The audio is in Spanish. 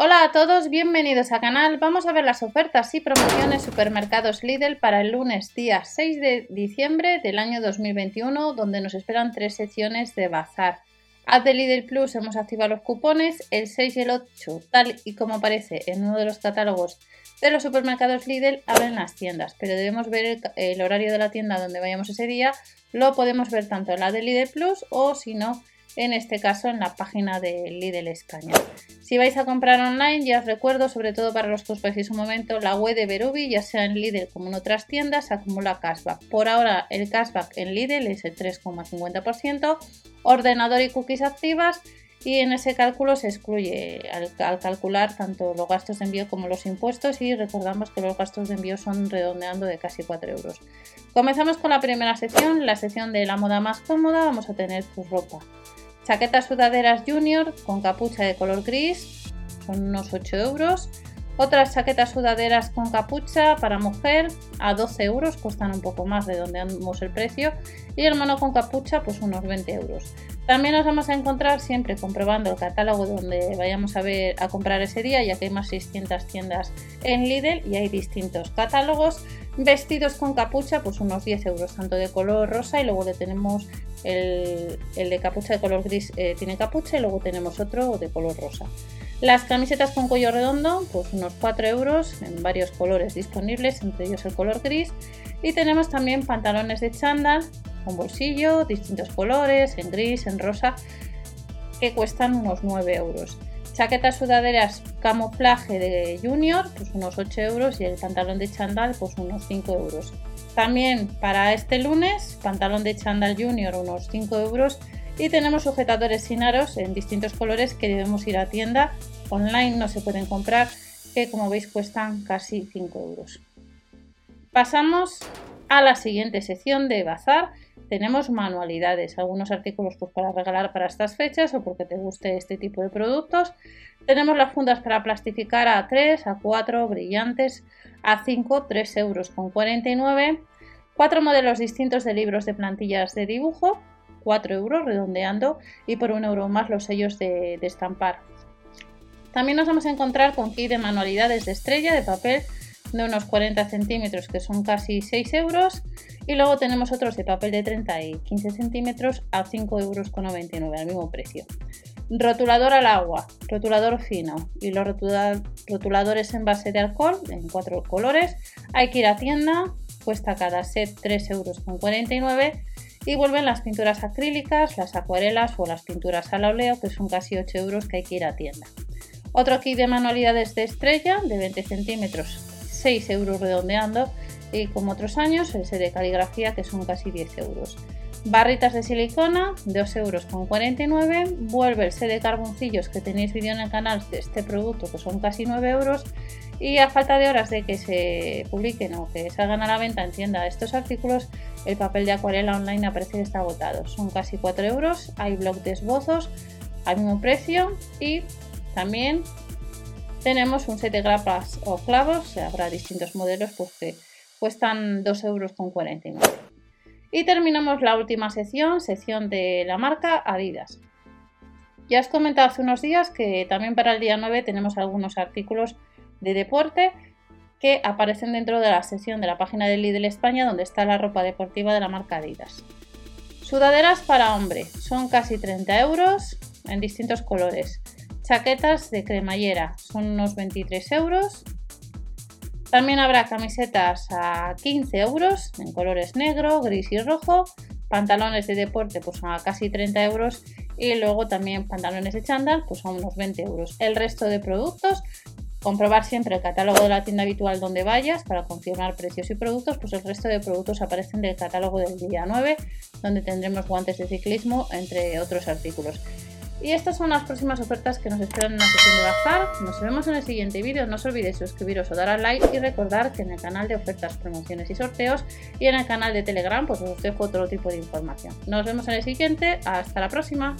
Hola a todos, bienvenidos al canal. Vamos a ver las ofertas y promociones supermercados Lidl para el lunes día 6 de diciembre del año 2021, donde nos esperan tres secciones de bazar. Haz de Lidl Plus hemos activado los cupones, el 6 y el 8, tal y como aparece en uno de los catálogos de los supermercados Lidl, abren las tiendas, pero debemos ver el, el horario de la tienda donde vayamos ese día, lo podemos ver tanto en la de Lidl Plus o si no en este caso en la página de Lidl España. Si vais a comprar online, ya os recuerdo, sobre todo para los que os paséis un momento, la web de Berubi, ya sea en Lidl como en otras tiendas, acumula cashback. Por ahora el cashback en Lidl es el 3,50%, ordenador y cookies activas y en ese cálculo se excluye al, calcular tanto los gastos de envío como los impuestos y recordamos que los gastos de envío son redondeando de casi 4 euros. Comenzamos con la primera sección, la sección de la moda más cómoda, vamos a tener tu ropa. Chaquetas sudaderas junior con capucha de color gris, son unos 8 euros. Otras chaquetas sudaderas con capucha para mujer a 12 euros, cuestan un poco más, redondeamos el precio. Y el mono con capucha, pues unos 20 euros. También nos vamos a encontrar siempre comprobando el catálogo donde vayamos a ver a comprar ese día, ya que hay más 600 tiendas en Lidl y hay distintos catálogos. Vestidos con capucha, pues unos 10 euros, tanto de color rosa y luego le tenemos el, de capucha de color gris, eh, tiene capucha y luego tenemos otro de color rosa. Las camisetas con cuello redondo, pues unos 4 euros en varios colores disponibles, entre ellos el color gris. Y tenemos también pantalones de chándal con bolsillo, distintos colores, en gris, en rosa, que cuestan unos 9 euros. Chaquetas sudaderas camuflaje de Junior, pues unos 8 euros y el pantalón de chandal, pues unos 5 euros. También para este lunes, pantalón de chandal Junior, unos 5 euros. Y tenemos sujetadores sin aros en distintos colores que debemos ir a tienda. Online no se pueden comprar, que como veis cuestan casi 5 euros. Pasamos a la siguiente sección de bazar tenemos manualidades, algunos artículos pues, para regalar para estas fechas o porque te guste este tipo de productos. Tenemos las fundas para plastificar a 3, a 4, brillantes, a 5, 3 euros con 49. Cuatro modelos distintos de libros de plantillas de dibujo, 4 euros redondeando y por un euro más los sellos de, de estampar. También nos vamos a encontrar con kit de manualidades de estrella de papel de unos 40 centímetros que son casi 6 euros y luego tenemos otros de papel de 30 y 15 centímetros a 5,99 euros al mismo precio. Rotulador al agua, rotulador fino y los rotuladores en base de alcohol en cuatro colores. Hay que ir a tienda, cuesta cada set 3,49 euros y vuelven las pinturas acrílicas, las acuarelas o las pinturas al óleo que son casi 8 euros que hay que ir a tienda. Otro kit de manualidades de estrella de 20 centímetros 6 euros redondeando y como otros años el set de caligrafía que son casi 10 euros. Barritas de silicona, 2 euros con 49. Vuelve el set de carboncillos que tenéis vídeo en el canal de este producto que son casi 9 euros. Y a falta de horas de que se publiquen o que salgan a la venta en tienda estos artículos, el papel de acuarela online aparece que está agotado. Son casi 4 euros. Hay blog de esbozos al mismo precio y también tenemos un set de grapas o clavos, habrá distintos modelos pues que cuestan 2,49 euros. Y terminamos la última sección, sección de la marca Adidas. Ya os comentado hace unos días que también para el día 9 tenemos algunos artículos de deporte que aparecen dentro de la sección de la página de Lidl España donde está la ropa deportiva de la marca Adidas. Sudaderas para hombre, son casi 30 euros en distintos colores. Chaquetas de cremallera, son unos 23 euros. También habrá camisetas a 15 euros en colores negro, gris y rojo. Pantalones de deporte pues a casi 30 euros y luego también pantalones de chándal pues son unos 20 euros. El resto de productos comprobar siempre el catálogo de la tienda habitual donde vayas para confirmar precios y productos, pues el resto de productos aparecen del catálogo del día 9, donde tendremos guantes de ciclismo, entre otros artículos. Y estas son las próximas ofertas que nos esperan en la sesión de bazar. Nos vemos en el siguiente vídeo. No os olvidéis suscribiros o dar al like y recordar que en el canal de ofertas, promociones y sorteos y en el canal de Telegram pues os dejo otro tipo de información. Nos vemos en el siguiente. Hasta la próxima.